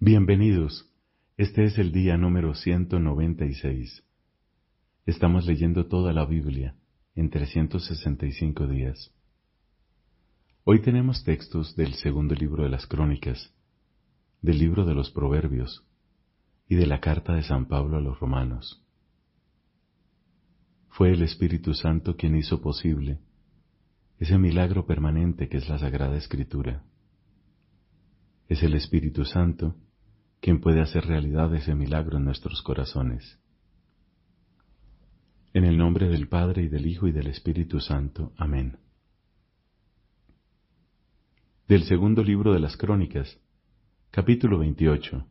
Bienvenidos. Este es el día número 196. Estamos leyendo toda la Biblia en 365 días. Hoy tenemos textos del segundo libro de las Crónicas, del libro de los Proverbios y de la carta de San Pablo a los Romanos. Fue el Espíritu Santo quien hizo posible ese milagro permanente que es la Sagrada Escritura. Es el Espíritu Santo quien puede hacer realidad ese milagro en nuestros corazones. En el nombre del Padre y del Hijo y del Espíritu Santo. Amén. Del segundo libro de las Crónicas, capítulo 28.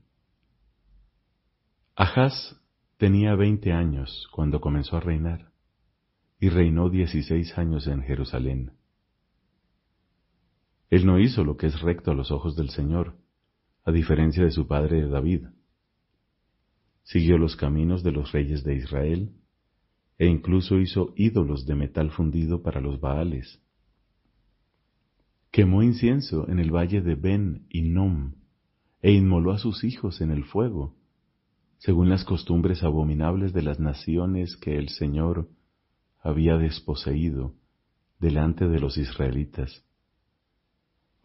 Ahaz tenía veinte años cuando comenzó a reinar, y reinó dieciséis años en Jerusalén. Él no hizo lo que es recto a los ojos del Señor, a diferencia de su padre David. Siguió los caminos de los reyes de Israel, e incluso hizo ídolos de metal fundido para los Baales. Quemó incienso en el valle de Ben Nom, e inmoló a sus hijos en el fuego, según las costumbres abominables de las naciones que el Señor había desposeído delante de los israelitas.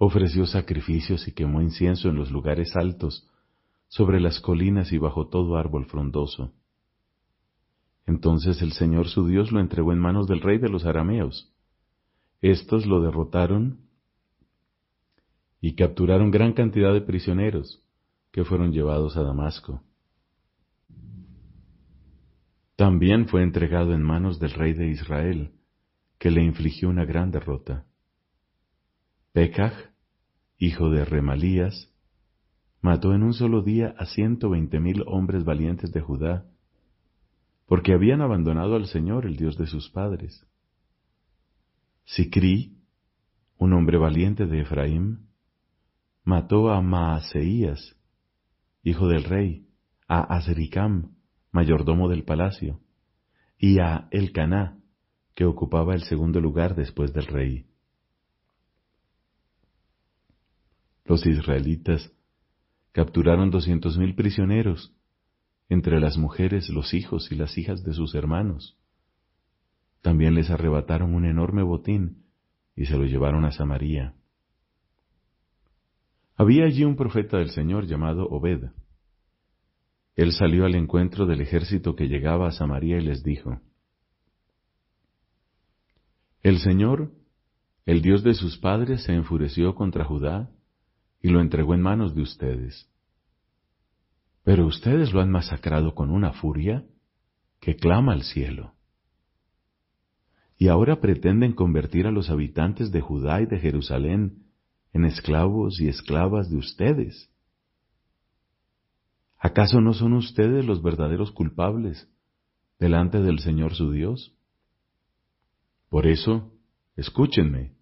Ofreció sacrificios y quemó incienso en los lugares altos, sobre las colinas y bajo todo árbol frondoso. Entonces el Señor su Dios lo entregó en manos del rey de los arameos. Estos lo derrotaron y capturaron gran cantidad de prisioneros que fueron llevados a Damasco. También fue entregado en manos del rey de Israel, que le infligió una gran derrota. Pekaj, hijo de Remalías, mató en un solo día a ciento veinte mil hombres valientes de Judá porque habían abandonado al Señor, el Dios de sus padres. Sicrí, un hombre valiente de Efraín, mató a Maaseías, hijo del rey, a Azricam, mayordomo del palacio, y a Elcaná, que ocupaba el segundo lugar después del rey. Los israelitas capturaron doscientos mil prisioneros entre las mujeres, los hijos y las hijas de sus hermanos. También les arrebataron un enorme botín y se lo llevaron a Samaria. Había allí un profeta del Señor llamado Obed. Él salió al encuentro del ejército que llegaba a Samaria y les dijo, El Señor, el Dios de sus padres, se enfureció contra Judá y lo entregó en manos de ustedes. Pero ustedes lo han masacrado con una furia que clama al cielo. Y ahora pretenden convertir a los habitantes de Judá y de Jerusalén en esclavos y esclavas de ustedes. ¿Acaso no son ustedes los verdaderos culpables delante del Señor su Dios? Por eso, escúchenme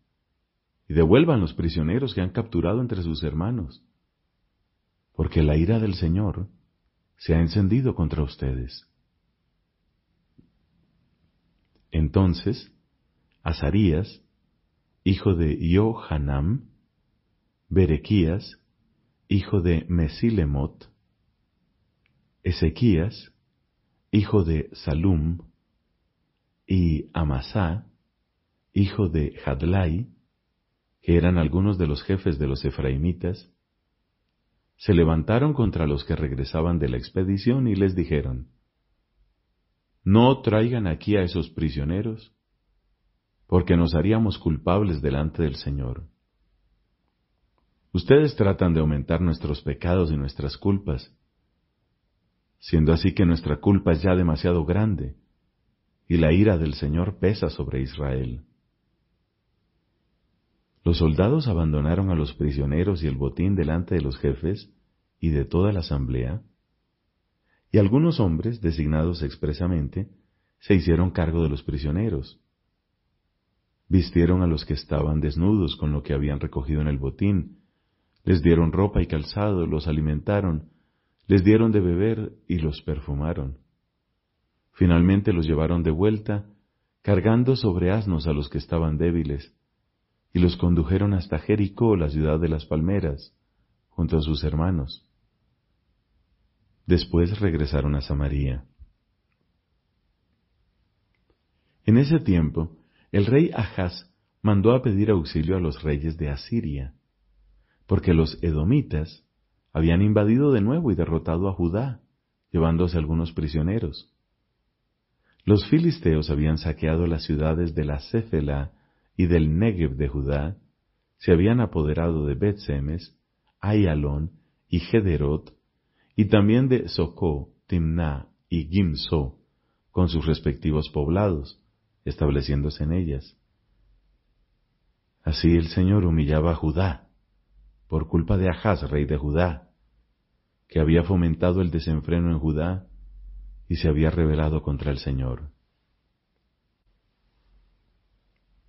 y devuelvan los prisioneros que han capturado entre sus hermanos porque la ira del Señor se ha encendido contra ustedes. Entonces, Azarías, hijo de Yohanam, Berequías, hijo de Mesilemot, Ezequías, hijo de Salum, y Amasá, hijo de Hadlai, que eran algunos de los jefes de los efraimitas, se levantaron contra los que regresaban de la expedición y les dijeron, No traigan aquí a esos prisioneros, porque nos haríamos culpables delante del Señor. Ustedes tratan de aumentar nuestros pecados y nuestras culpas, siendo así que nuestra culpa es ya demasiado grande, y la ira del Señor pesa sobre Israel. Los soldados abandonaron a los prisioneros y el botín delante de los jefes y de toda la asamblea, y algunos hombres, designados expresamente, se hicieron cargo de los prisioneros. Vistieron a los que estaban desnudos con lo que habían recogido en el botín, les dieron ropa y calzado, los alimentaron, les dieron de beber y los perfumaron. Finalmente los llevaron de vuelta, cargando sobre asnos a los que estaban débiles, y los condujeron hasta Jericó, la ciudad de las palmeras, junto a sus hermanos. Después regresaron a Samaria. En ese tiempo, el rey Ahaz mandó a pedir auxilio a los reyes de Asiria, porque los edomitas habían invadido de nuevo y derrotado a Judá, llevándose algunos prisioneros. Los filisteos habían saqueado las ciudades de la Céfela y del Negev de Judá, se habían apoderado de Bet-Semes, Ayalón y Gederot, y también de Socó, Timná y Gimso, con sus respectivos poblados, estableciéndose en ellas. Así el Señor humillaba a Judá, por culpa de Ahaz, rey de Judá, que había fomentado el desenfreno en Judá y se había rebelado contra el Señor.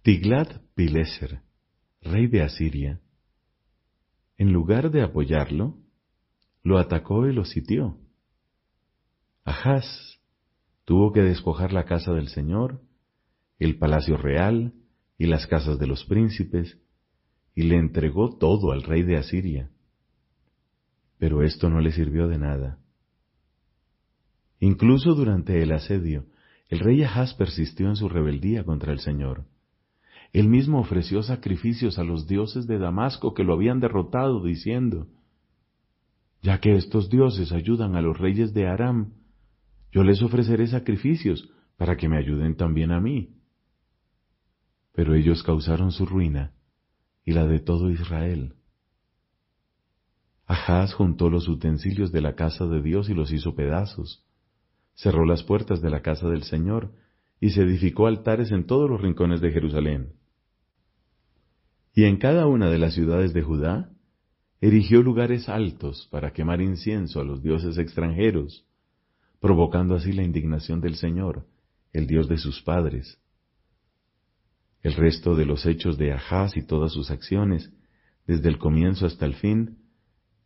Tiglat-Pileser, rey de Asiria, en lugar de apoyarlo, lo atacó y lo sitió. Ahaz tuvo que despojar la casa del Señor, el palacio real y las casas de los príncipes, y le entregó todo al rey de Asiria. Pero esto no le sirvió de nada. Incluso durante el asedio, el rey Ahaz persistió en su rebeldía contra el Señor. Él mismo ofreció sacrificios a los dioses de Damasco que lo habían derrotado, diciendo, Ya que estos dioses ayudan a los reyes de Aram, yo les ofreceré sacrificios para que me ayuden también a mí. Pero ellos causaron su ruina y la de todo Israel. Ahaz juntó los utensilios de la casa de Dios y los hizo pedazos. Cerró las puertas de la casa del Señor y se edificó altares en todos los rincones de Jerusalén. Y en cada una de las ciudades de Judá erigió lugares altos para quemar incienso a los dioses extranjeros, provocando así la indignación del Señor, el Dios de sus padres. El resto de los hechos de Ahaz y todas sus acciones, desde el comienzo hasta el fin,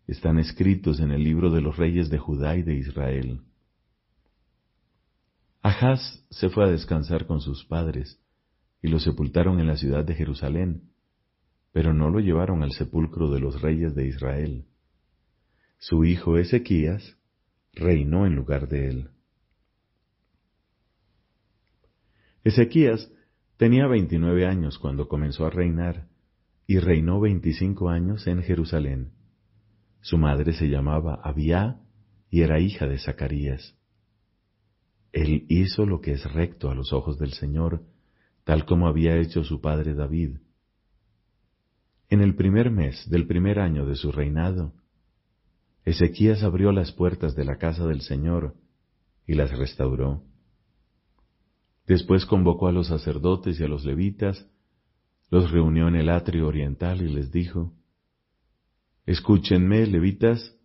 están escritos en el libro de los reyes de Judá y de Israel. Ahaz se fue a descansar con sus padres, y lo sepultaron en la ciudad de Jerusalén, pero no lo llevaron al sepulcro de los reyes de Israel. Su hijo Ezequías reinó en lugar de él. Ezequías tenía veintinueve años cuando comenzó a reinar y reinó veinticinco años en Jerusalén. Su madre se llamaba Abia y era hija de Zacarías. Él hizo lo que es recto a los ojos del Señor, tal como había hecho su padre David, en el primer mes del primer año de su reinado, Ezequías abrió las puertas de la casa del Señor y las restauró. Después convocó a los sacerdotes y a los levitas, los reunió en el atrio oriental y les dijo, Escúchenme, levitas,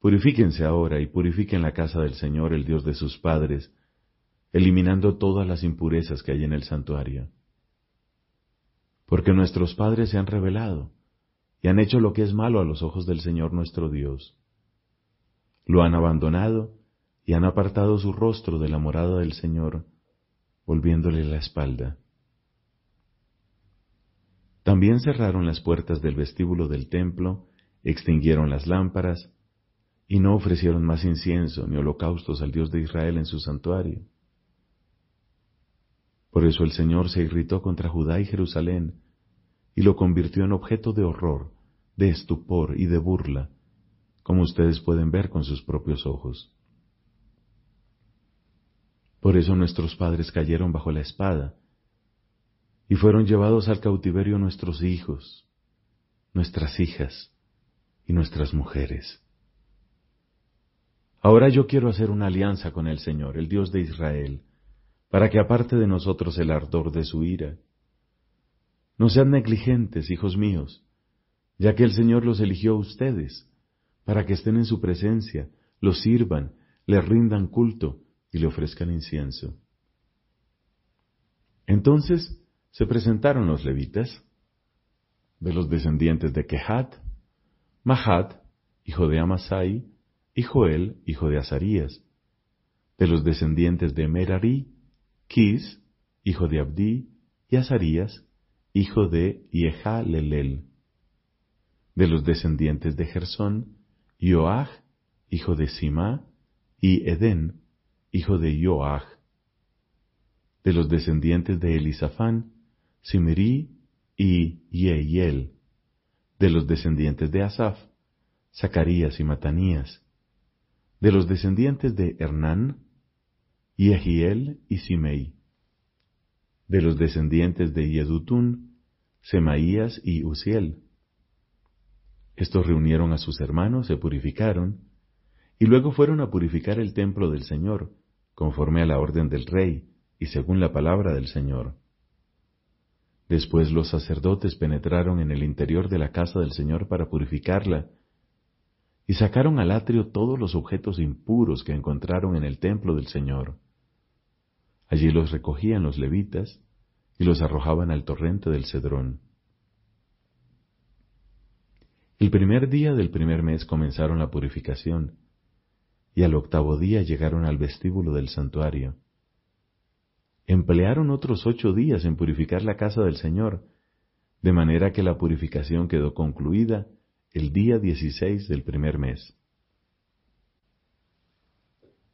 purifíquense ahora y purifiquen la casa del Señor, el Dios de sus padres, eliminando todas las impurezas que hay en el santuario porque nuestros padres se han rebelado y han hecho lo que es malo a los ojos del Señor nuestro Dios. Lo han abandonado y han apartado su rostro de la morada del Señor, volviéndole la espalda. También cerraron las puertas del vestíbulo del templo, extinguieron las lámparas, y no ofrecieron más incienso ni holocaustos al Dios de Israel en su santuario. Por eso el Señor se irritó contra Judá y Jerusalén y lo convirtió en objeto de horror, de estupor y de burla, como ustedes pueden ver con sus propios ojos. Por eso nuestros padres cayeron bajo la espada y fueron llevados al cautiverio nuestros hijos, nuestras hijas y nuestras mujeres. Ahora yo quiero hacer una alianza con el Señor, el Dios de Israel, para que aparte de nosotros el ardor de su ira. No sean negligentes, hijos míos, ya que el Señor los eligió a ustedes, para que estén en su presencia, los sirvan, le rindan culto y le ofrezcan incienso. Entonces se presentaron los levitas, de los descendientes de Kehat, Mahat, hijo de Amasai, y Joel, hijo de Azarías, de los descendientes de Merari, Kis, hijo de Abdi, y Azarías, hijo de Yehalelel. De los descendientes de Gersón, Yoach, hijo de Sima, y Edén, hijo de Joach. De los descendientes de Elisafán, Simri y Yeiel. De los descendientes de Asaf, Zacarías y Matanías. De los descendientes de Hernán, Yehiel y Simei. De los descendientes de Yedutún, Semaías y Uziel. Estos reunieron a sus hermanos, se purificaron, y luego fueron a purificar el templo del Señor, conforme a la orden del rey y según la palabra del Señor. Después los sacerdotes penetraron en el interior de la casa del Señor para purificarla, y sacaron al atrio todos los objetos impuros que encontraron en el templo del Señor. Allí los recogían los levitas y los arrojaban al torrente del Cedrón. El primer día del primer mes comenzaron la purificación, y al octavo día llegaron al vestíbulo del santuario. Emplearon otros ocho días en purificar la casa del Señor, de manera que la purificación quedó concluida el día dieciséis del primer mes.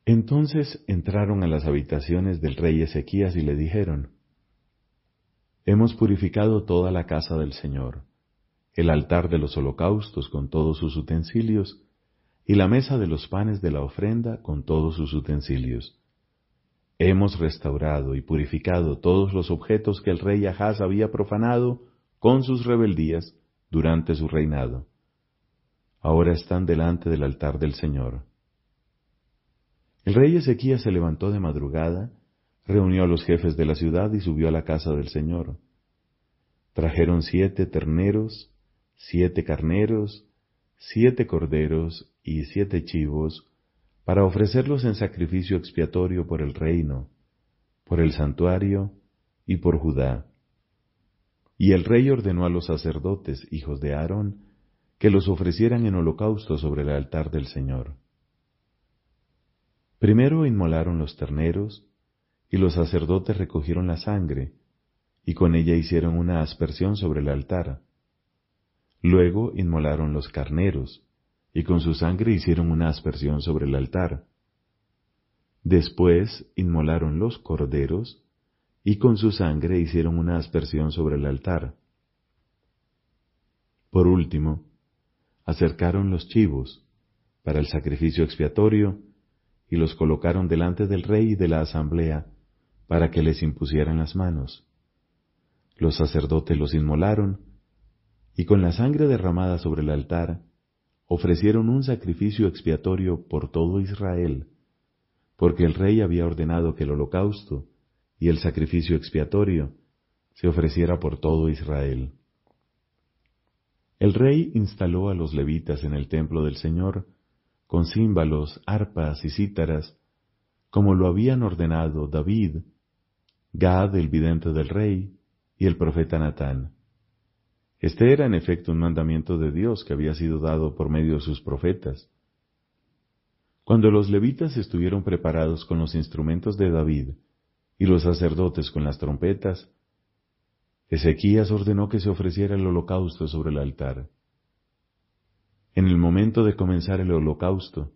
Entonces entraron a las habitaciones del rey Ezequías y le dijeron, Hemos purificado toda la casa del Señor, el altar de los holocaustos con todos sus utensilios, y la mesa de los panes de la ofrenda con todos sus utensilios. Hemos restaurado y purificado todos los objetos que el rey Ahaz había profanado con sus rebeldías durante su reinado. Ahora están delante del altar del Señor. El rey Ezequías se levantó de madrugada, reunió a los jefes de la ciudad y subió a la casa del Señor. Trajeron siete terneros, siete carneros, siete corderos y siete chivos, para ofrecerlos en sacrificio expiatorio por el reino, por el santuario y por Judá. Y el rey ordenó a los sacerdotes, hijos de Aarón, que los ofrecieran en holocausto sobre el altar del Señor. Primero inmolaron los terneros, y los sacerdotes recogieron la sangre, y con ella hicieron una aspersión sobre el altar. Luego inmolaron los carneros, y con su sangre hicieron una aspersión sobre el altar. Después inmolaron los corderos, y con su sangre hicieron una aspersión sobre el altar. Por último, acercaron los chivos para el sacrificio expiatorio, y los colocaron delante del rey y de la asamblea para que les impusieran las manos. Los sacerdotes los inmolaron, y con la sangre derramada sobre el altar, ofrecieron un sacrificio expiatorio por todo Israel, porque el rey había ordenado que el holocausto y el sacrificio expiatorio se ofreciera por todo Israel. El rey instaló a los levitas en el templo del Señor, con címbalos, arpas y cítaras, como lo habían ordenado David, Gad, el vidente del rey, y el profeta Natán. Este era en efecto un mandamiento de Dios que había sido dado por medio de sus profetas. Cuando los levitas estuvieron preparados con los instrumentos de David y los sacerdotes con las trompetas, Ezequías ordenó que se ofreciera el holocausto sobre el altar. En el momento de comenzar el holocausto,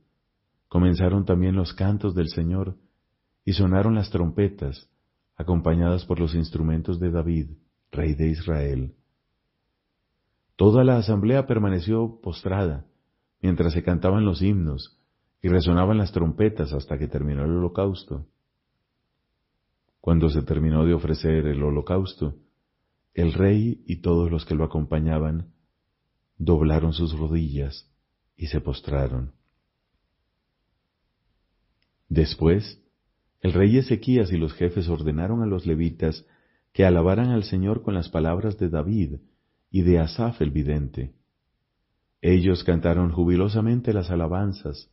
comenzaron también los cantos del Señor y sonaron las trompetas, acompañadas por los instrumentos de David, rey de Israel. Toda la asamblea permaneció postrada mientras se cantaban los himnos y resonaban las trompetas hasta que terminó el holocausto. Cuando se terminó de ofrecer el holocausto, el rey y todos los que lo acompañaban doblaron sus rodillas y se postraron. Después, el rey Ezequías y los jefes ordenaron a los levitas que alabaran al Señor con las palabras de David y de Asaf el vidente. Ellos cantaron jubilosamente las alabanzas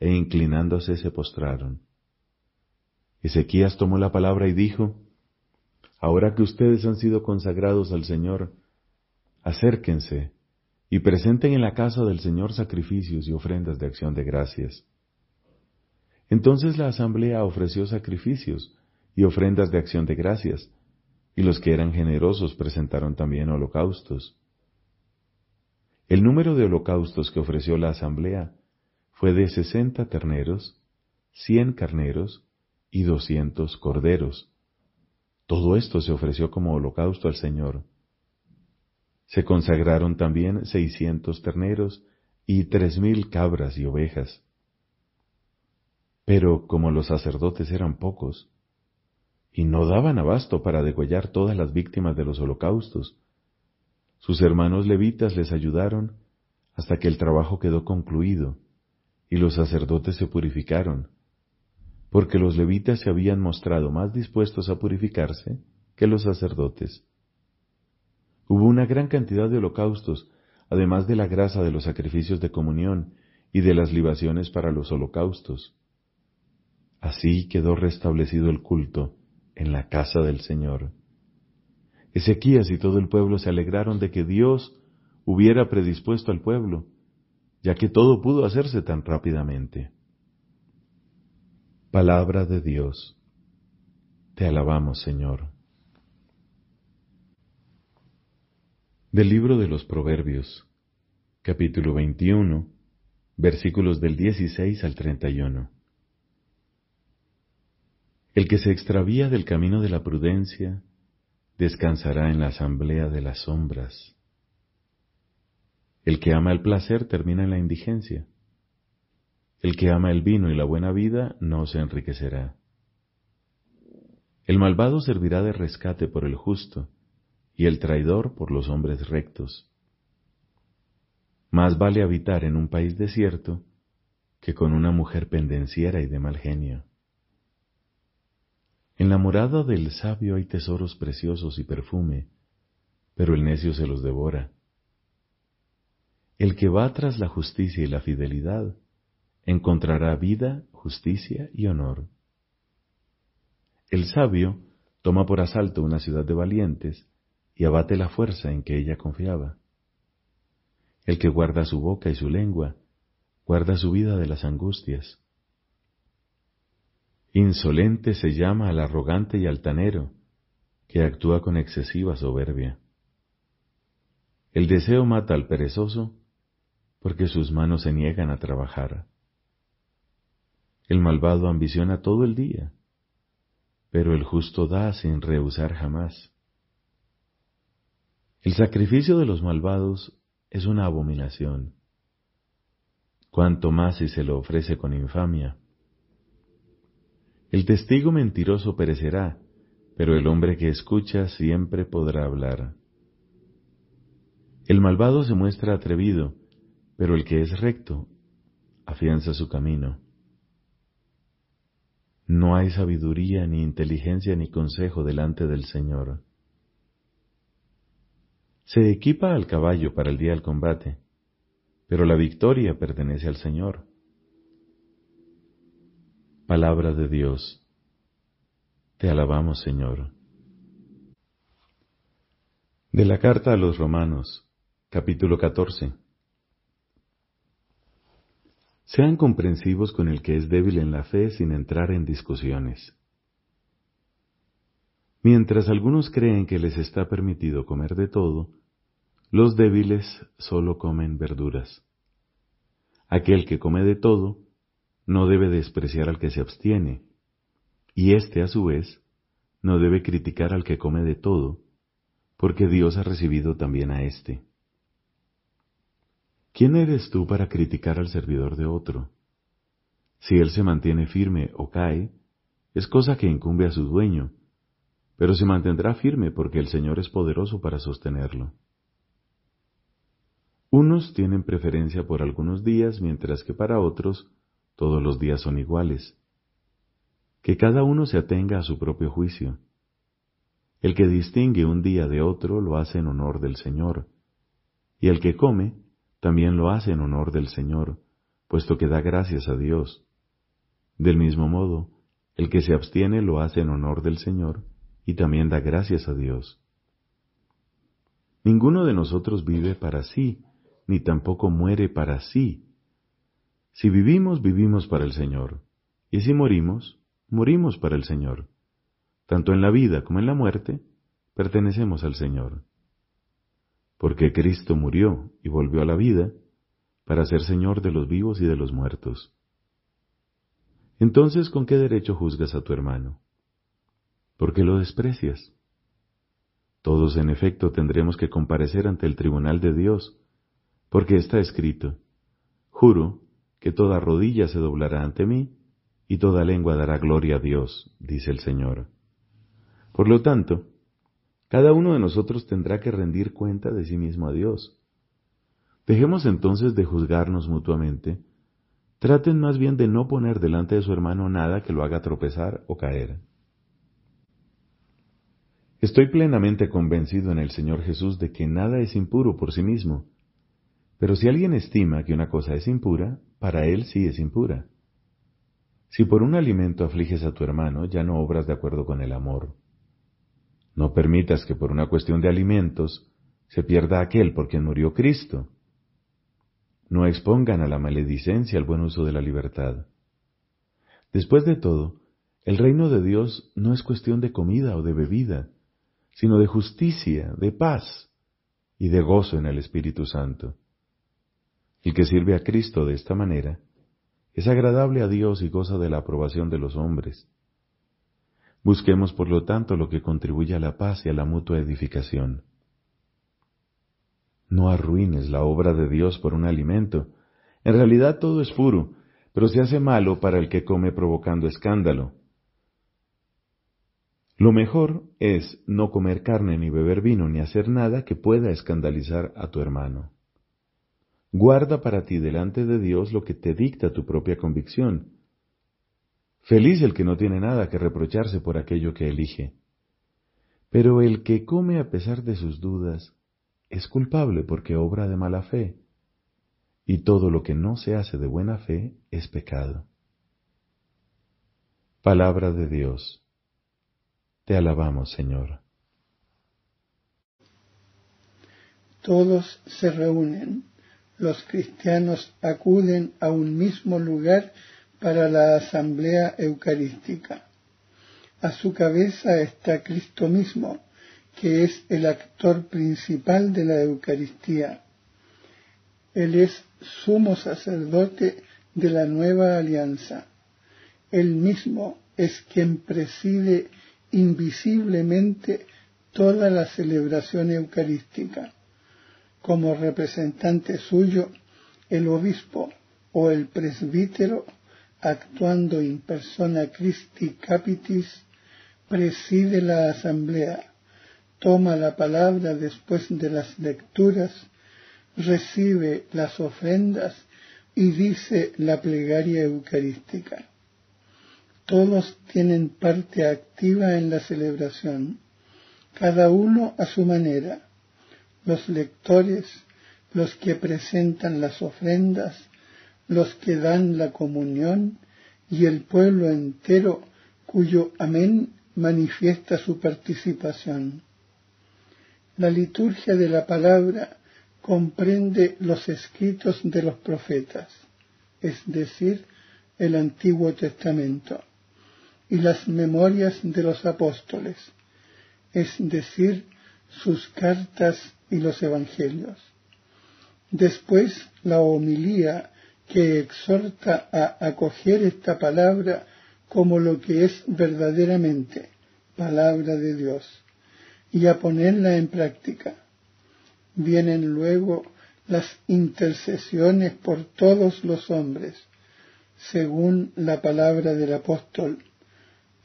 e inclinándose se postraron. Ezequías tomó la palabra y dijo, Ahora que ustedes han sido consagrados al Señor, acérquense y presenten en la casa del Señor sacrificios y ofrendas de acción de gracias. Entonces la asamblea ofreció sacrificios y ofrendas de acción de gracias, y los que eran generosos presentaron también holocaustos. El número de holocaustos que ofreció la asamblea fue de sesenta terneros, cien carneros y doscientos corderos. Todo esto se ofreció como holocausto al Señor. Se consagraron también seiscientos terneros y tres mil cabras y ovejas. Pero como los sacerdotes eran pocos, y no daban abasto para degollar todas las víctimas de los holocaustos, sus hermanos levitas les ayudaron hasta que el trabajo quedó concluido, y los sacerdotes se purificaron, porque los levitas se habían mostrado más dispuestos a purificarse que los sacerdotes. Hubo una gran cantidad de holocaustos, además de la grasa de los sacrificios de comunión y de las libaciones para los holocaustos. Así quedó restablecido el culto en la casa del Señor. Ezequías y todo el pueblo se alegraron de que Dios hubiera predispuesto al pueblo, ya que todo pudo hacerse tan rápidamente. Palabra de Dios. Te alabamos, Señor. Del libro de los Proverbios, capítulo 21, versículos del 16 al 31. El que se extravía del camino de la prudencia, descansará en la asamblea de las sombras. El que ama el placer termina en la indigencia. El que ama el vino y la buena vida no se enriquecerá. El malvado servirá de rescate por el justo, y el traidor por los hombres rectos. Más vale habitar en un país desierto que con una mujer pendenciera y de mal genio. En la morada del sabio hay tesoros preciosos y perfume, pero el necio se los devora. El que va tras la justicia y la fidelidad encontrará vida, justicia y honor. El sabio toma por asalto una ciudad de valientes y abate la fuerza en que ella confiaba. El que guarda su boca y su lengua, guarda su vida de las angustias. Insolente se llama al arrogante y altanero, que actúa con excesiva soberbia. El deseo mata al perezoso, porque sus manos se niegan a trabajar. El malvado ambiciona todo el día, pero el justo da sin rehusar jamás. El sacrificio de los malvados es una abominación, cuanto más si se lo ofrece con infamia. El testigo mentiroso perecerá, pero el hombre que escucha siempre podrá hablar. El malvado se muestra atrevido, pero el que es recto afianza su camino. No hay sabiduría, ni inteligencia, ni consejo delante del Señor. Se equipa al caballo para el día del combate, pero la victoria pertenece al Señor. Palabra de Dios. Te alabamos, Señor. De la carta a los Romanos, capítulo 14. Sean comprensivos con el que es débil en la fe sin entrar en discusiones. Mientras algunos creen que les está permitido comer de todo, los débiles solo comen verduras. Aquel que come de todo no debe despreciar al que se abstiene, y éste a su vez no debe criticar al que come de todo, porque Dios ha recibido también a éste. ¿Quién eres tú para criticar al servidor de otro? Si él se mantiene firme o cae, es cosa que incumbe a su dueño, pero se mantendrá firme porque el Señor es poderoso para sostenerlo. Unos tienen preferencia por algunos días, mientras que para otros todos los días son iguales. Que cada uno se atenga a su propio juicio. El que distingue un día de otro lo hace en honor del Señor, y el que come también lo hace en honor del Señor, puesto que da gracias a Dios. Del mismo modo, el que se abstiene lo hace en honor del Señor y también da gracias a Dios. Ninguno de nosotros vive para sí, ni tampoco muere para sí. Si vivimos, vivimos para el Señor, y si morimos, morimos para el Señor. Tanto en la vida como en la muerte, pertenecemos al Señor porque Cristo murió y volvió a la vida para ser Señor de los vivos y de los muertos. Entonces, ¿con qué derecho juzgas a tu hermano? ¿Por qué lo desprecias? Todos, en efecto, tendremos que comparecer ante el tribunal de Dios, porque está escrito, Juro que toda rodilla se doblará ante mí, y toda lengua dará gloria a Dios, dice el Señor. Por lo tanto, cada uno de nosotros tendrá que rendir cuenta de sí mismo a Dios. Dejemos entonces de juzgarnos mutuamente, traten más bien de no poner delante de su hermano nada que lo haga tropezar o caer. Estoy plenamente convencido en el Señor Jesús de que nada es impuro por sí mismo, pero si alguien estima que una cosa es impura, para él sí es impura. Si por un alimento afliges a tu hermano, ya no obras de acuerdo con el amor. No permitas que por una cuestión de alimentos se pierda aquel por quien murió Cristo. No expongan a la maledicencia el buen uso de la libertad. Después de todo, el reino de Dios no es cuestión de comida o de bebida, sino de justicia, de paz y de gozo en el Espíritu Santo. El que sirve a Cristo de esta manera es agradable a Dios y goza de la aprobación de los hombres. Busquemos, por lo tanto, lo que contribuye a la paz y a la mutua edificación. No arruines la obra de Dios por un alimento. En realidad todo es puro, pero se hace malo para el que come provocando escándalo. Lo mejor es no comer carne ni beber vino ni hacer nada que pueda escandalizar a tu hermano. Guarda para ti delante de Dios lo que te dicta tu propia convicción. Feliz el que no tiene nada que reprocharse por aquello que elige. Pero el que come a pesar de sus dudas es culpable porque obra de mala fe, y todo lo que no se hace de buena fe es pecado. Palabra de Dios. Te alabamos, Señor. Todos se reúnen los cristianos acuden a un mismo lugar para la asamblea eucarística. A su cabeza está Cristo mismo, que es el actor principal de la Eucaristía. Él es sumo sacerdote de la nueva alianza. Él mismo es quien preside invisiblemente toda la celebración eucarística como representante suyo el obispo o el presbítero, actuando in persona Christi Capitis, preside la asamblea, toma la palabra después de las lecturas, recibe las ofrendas y dice la plegaria eucarística. Todos tienen parte activa en la celebración, cada uno a su manera. Los lectores, los que presentan las ofrendas, los que dan la comunión y el pueblo entero cuyo amén manifiesta su participación. La liturgia de la palabra comprende los escritos de los profetas, es decir, el Antiguo Testamento, y las memorias de los apóstoles, es decir, sus cartas y los evangelios. Después la homilía que exhorta a acoger esta palabra como lo que es verdaderamente palabra de Dios y a ponerla en práctica. Vienen luego las intercesiones por todos los hombres, según la palabra del apóstol.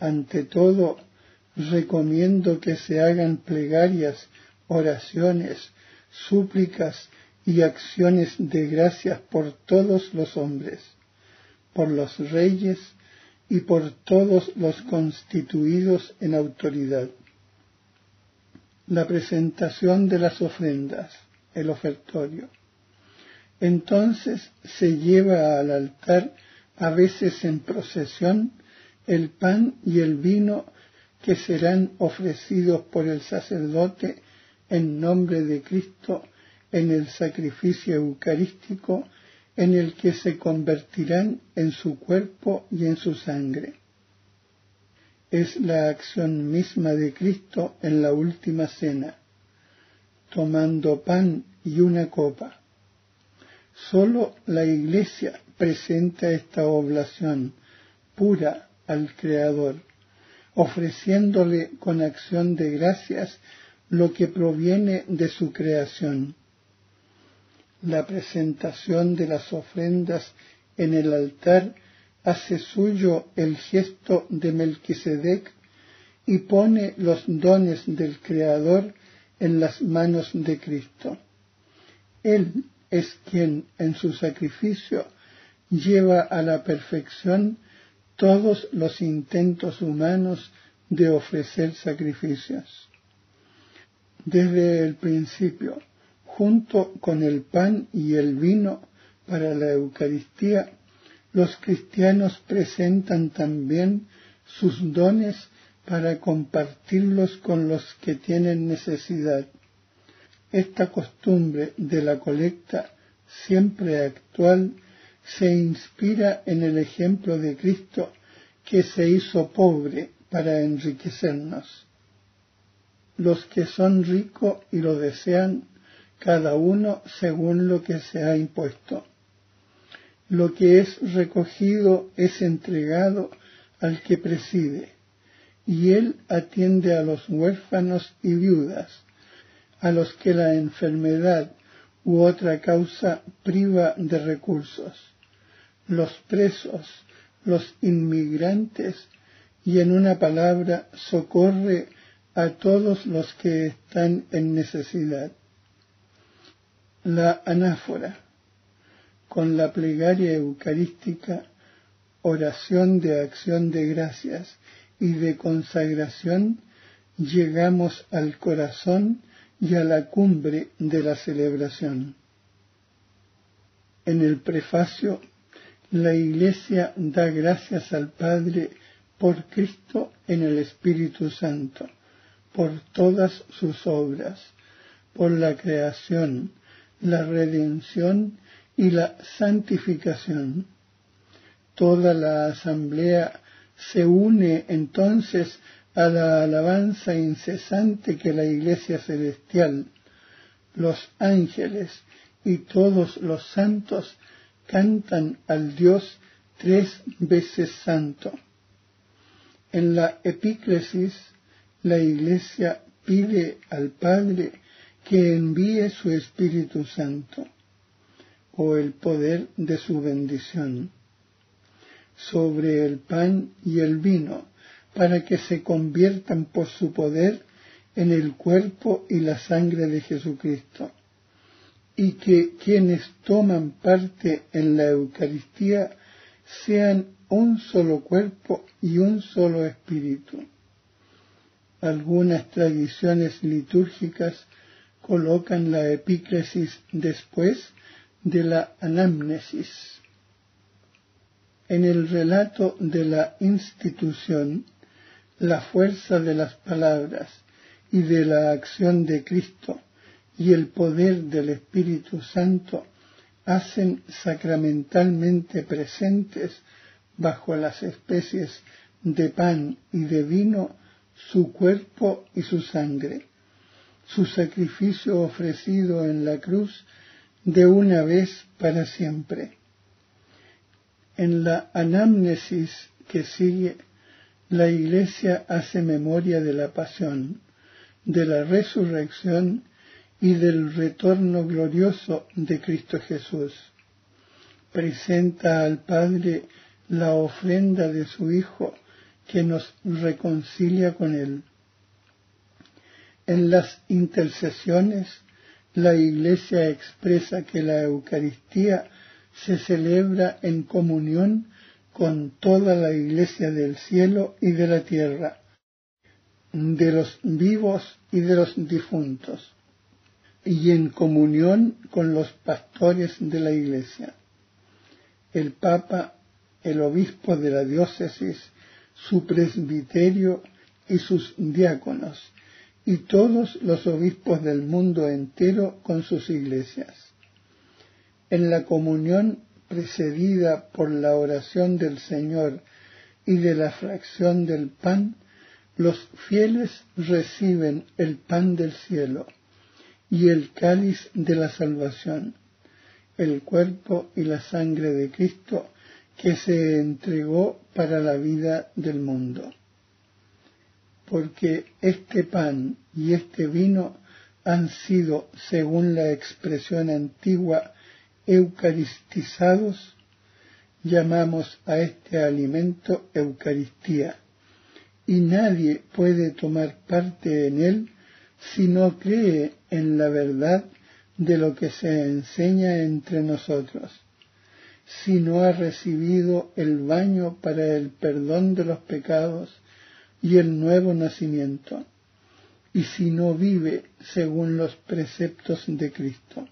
Ante todo, recomiendo que se hagan plegarias oraciones, súplicas y acciones de gracias por todos los hombres, por los reyes y por todos los constituidos en autoridad. La presentación de las ofrendas, el ofertorio. Entonces se lleva al altar, a veces en procesión, el pan y el vino que serán ofrecidos por el sacerdote en nombre de Cristo en el sacrificio eucarístico en el que se convertirán en su cuerpo y en su sangre. Es la acción misma de Cristo en la última cena, tomando pan y una copa. Solo la Iglesia presenta esta oblación pura al Creador, ofreciéndole con acción de gracias lo que proviene de su creación. La presentación de las ofrendas en el altar hace suyo el gesto de Melquisedec y pone los dones del Creador en las manos de Cristo. Él es quien en su sacrificio lleva a la perfección todos los intentos humanos de ofrecer sacrificios. Desde el principio, junto con el pan y el vino para la Eucaristía, los cristianos presentan también sus dones para compartirlos con los que tienen necesidad. Esta costumbre de la colecta, siempre actual, se inspira en el ejemplo de Cristo que se hizo pobre para enriquecernos. Los que son ricos y lo desean, cada uno según lo que se ha impuesto. Lo que es recogido es entregado al que preside y él atiende a los huérfanos y viudas, a los que la enfermedad u otra causa priva de recursos, los presos, los inmigrantes y en una palabra socorre a todos los que están en necesidad. La anáfora, con la plegaria eucarística, oración de acción de gracias y de consagración llegamos al corazón y a la cumbre de la celebración. En el prefacio, la Iglesia da gracias al Padre por Cristo en el Espíritu Santo, por todas sus obras, por la creación, la redención y la santificación. Toda la asamblea se une entonces a la alabanza incesante que la Iglesia celestial, los ángeles y todos los santos cantan al Dios tres veces santo. En la epíclesis, la Iglesia pide al Padre que envíe su Espíritu Santo o el poder de su bendición sobre el pan y el vino, para que se conviertan por su poder en el cuerpo y la sangre de Jesucristo, y que quienes toman parte en la Eucaristía sean un solo cuerpo y un solo espíritu. Algunas tradiciones litúrgicas colocan la epíclesis después de la anamnesis en el relato de la institución la fuerza de las palabras y de la acción de Cristo y el poder del Espíritu Santo hacen sacramentalmente presentes bajo las especies de pan y de vino su cuerpo y su sangre, su sacrificio ofrecido en la cruz de una vez para siempre. En la anamnesis que sigue, la Iglesia hace memoria de la pasión, de la resurrección y del retorno glorioso de Cristo Jesús. Presenta al Padre la ofrenda de su Hijo que nos reconcilia con Él. En las intercesiones, la Iglesia expresa que la Eucaristía se celebra en comunión con toda la iglesia del cielo y de la tierra, de los vivos y de los difuntos, y en comunión con los pastores de la iglesia. El Papa, el obispo de la diócesis, su presbiterio y sus diáconos, y todos los obispos del mundo entero con sus iglesias en la comunión precedida por la oración del Señor y de la fracción del pan, los fieles reciben el pan del cielo y el cáliz de la salvación, el cuerpo y la sangre de Cristo que se entregó para la vida del mundo. Porque este pan y este vino han sido, según la expresión antigua, eucaristizados, llamamos a este alimento Eucaristía, y nadie puede tomar parte en él si no cree en la verdad de lo que se enseña entre nosotros, si no ha recibido el baño para el perdón de los pecados y el nuevo nacimiento, y si no vive según los preceptos de Cristo.